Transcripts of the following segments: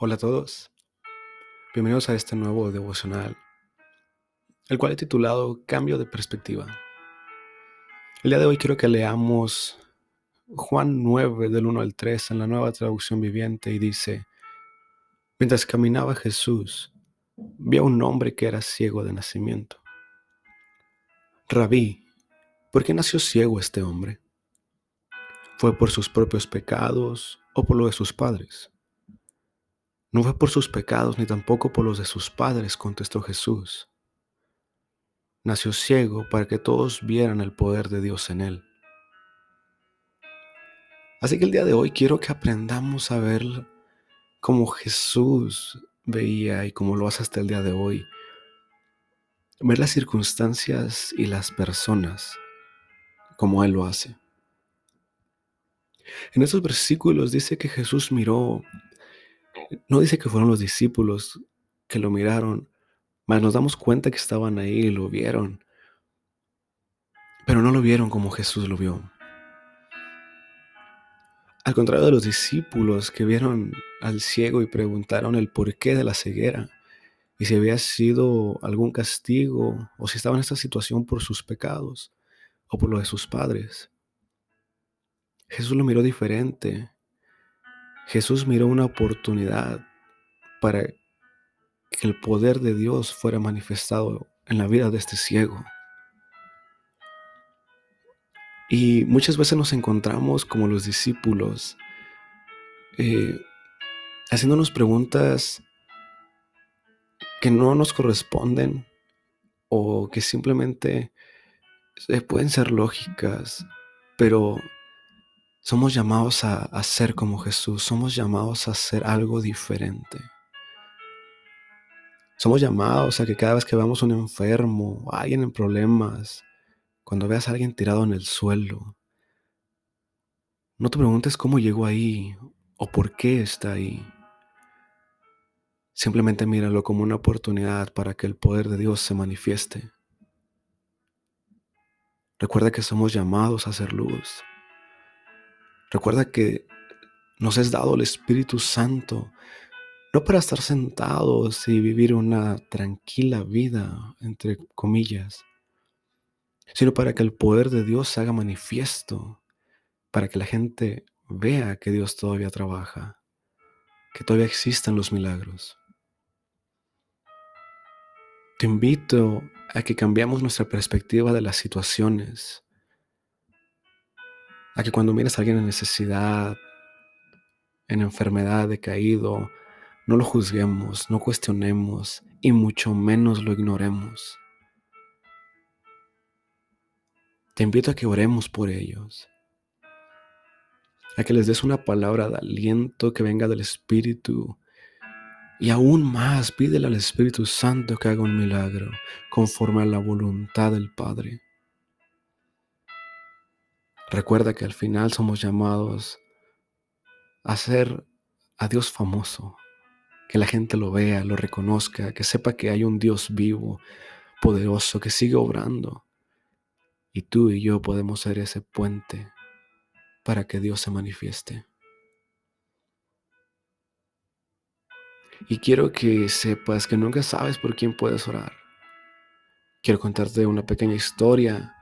Hola a todos, bienvenidos a este nuevo devocional, el cual he titulado Cambio de perspectiva. El día de hoy quiero que leamos Juan 9 del 1 al 3 en la nueva traducción viviente y dice, mientras caminaba Jesús, vio a un hombre que era ciego de nacimiento. Rabí, ¿por qué nació ciego este hombre? ¿Fue por sus propios pecados o por lo de sus padres? No fue por sus pecados ni tampoco por los de sus padres, contestó Jesús. Nació ciego para que todos vieran el poder de Dios en él. Así que el día de hoy quiero que aprendamos a ver como Jesús veía y como lo hace hasta el día de hoy. Ver las circunstancias y las personas como Él lo hace. En estos versículos dice que Jesús miró no dice que fueron los discípulos que lo miraron, mas nos damos cuenta que estaban ahí y lo vieron. Pero no lo vieron como Jesús lo vio. Al contrario de los discípulos que vieron al ciego y preguntaron el porqué de la ceguera y si había sido algún castigo o si estaba en esta situación por sus pecados o por lo de sus padres. Jesús lo miró diferente Jesús miró una oportunidad para que el poder de Dios fuera manifestado en la vida de este ciego. Y muchas veces nos encontramos como los discípulos, eh, haciéndonos preguntas que no nos corresponden o que simplemente eh, pueden ser lógicas, pero somos llamados a, ser como Jesús, somos llamados a hacer algo diferente. Somos llamados a que cada vez que veamos un enfermo, alguien en problemas, cuando veas a alguien tirado en el suelo, no te preguntes cómo llegó ahí o por qué está ahí. Simplemente míralo como una oportunidad para que el poder de Dios se manifieste. Recuerda que somos llamados a hacer luz. Recuerda que nos es dado el Espíritu Santo, no para estar sentados y vivir una tranquila vida, entre comillas, sino para que el poder de Dios se haga manifiesto, para que la gente vea que Dios todavía trabaja, que todavía existen los milagros. Te invito a que cambiemos nuestra perspectiva de las situaciones a que cuando mires a alguien en necesidad, en enfermedad, decaído, no lo juzguemos, no cuestionemos y mucho menos lo ignoremos. Te invito a que oremos por ellos, a que les des una palabra de aliento que venga del Espíritu y aún más pídele al Espíritu Santo que haga un milagro conforme a la voluntad del Padre. Recuerda que al final somos llamados a ser a Dios famoso, que la gente lo vea, lo reconozca, que sepa que hay un Dios vivo, poderoso, que sigue obrando. Y tú y yo podemos ser ese puente para que Dios se manifieste. Y quiero que sepas que nunca sabes por quién puedes orar. Quiero contarte una pequeña historia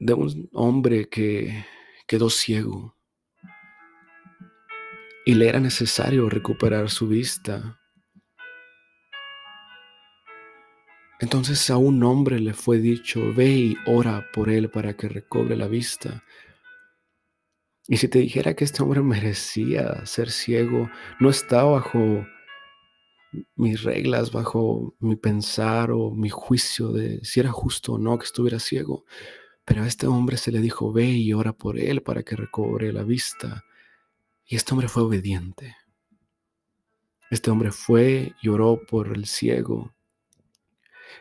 de un hombre que quedó ciego y le era necesario recuperar su vista. Entonces a un hombre le fue dicho, ve y ora por él para que recobre la vista. Y si te dijera que este hombre merecía ser ciego, no está bajo mis reglas, bajo mi pensar o mi juicio de si era justo o no que estuviera ciego. Pero a este hombre se le dijo, ve y ora por él para que recobre la vista. Y este hombre fue obediente. Este hombre fue y oró por el ciego,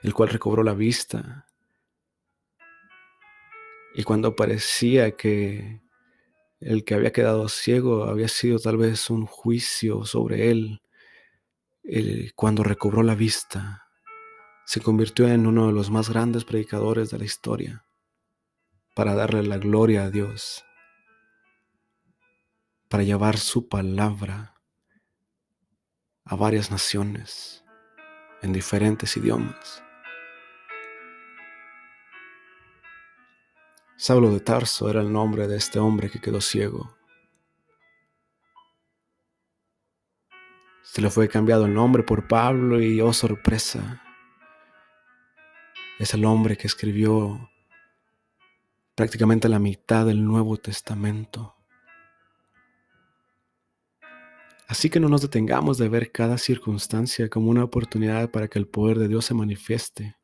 el cual recobró la vista. Y cuando parecía que el que había quedado ciego había sido tal vez un juicio sobre él, cuando recobró la vista, se convirtió en uno de los más grandes predicadores de la historia para darle la gloria a Dios, para llevar su palabra a varias naciones en diferentes idiomas. Saulo de Tarso era el nombre de este hombre que quedó ciego. Se le fue cambiado el nombre por Pablo y oh sorpresa, es el hombre que escribió prácticamente la mitad del Nuevo Testamento. Así que no nos detengamos de ver cada circunstancia como una oportunidad para que el poder de Dios se manifieste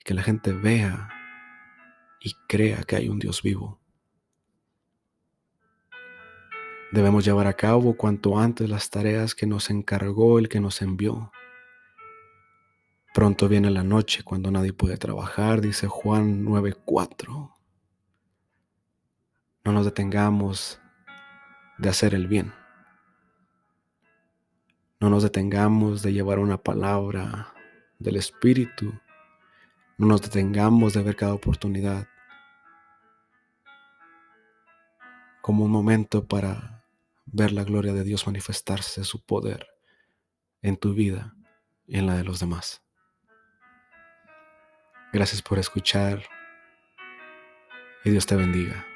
y que la gente vea y crea que hay un Dios vivo. Debemos llevar a cabo cuanto antes las tareas que nos encargó el que nos envió. Pronto viene la noche cuando nadie puede trabajar, dice Juan 9:4. No nos detengamos de hacer el bien. No nos detengamos de llevar una palabra del Espíritu. No nos detengamos de ver cada oportunidad como un momento para ver la gloria de Dios manifestarse, su poder en tu vida y en la de los demás. Gracias por escuchar y Dios te bendiga.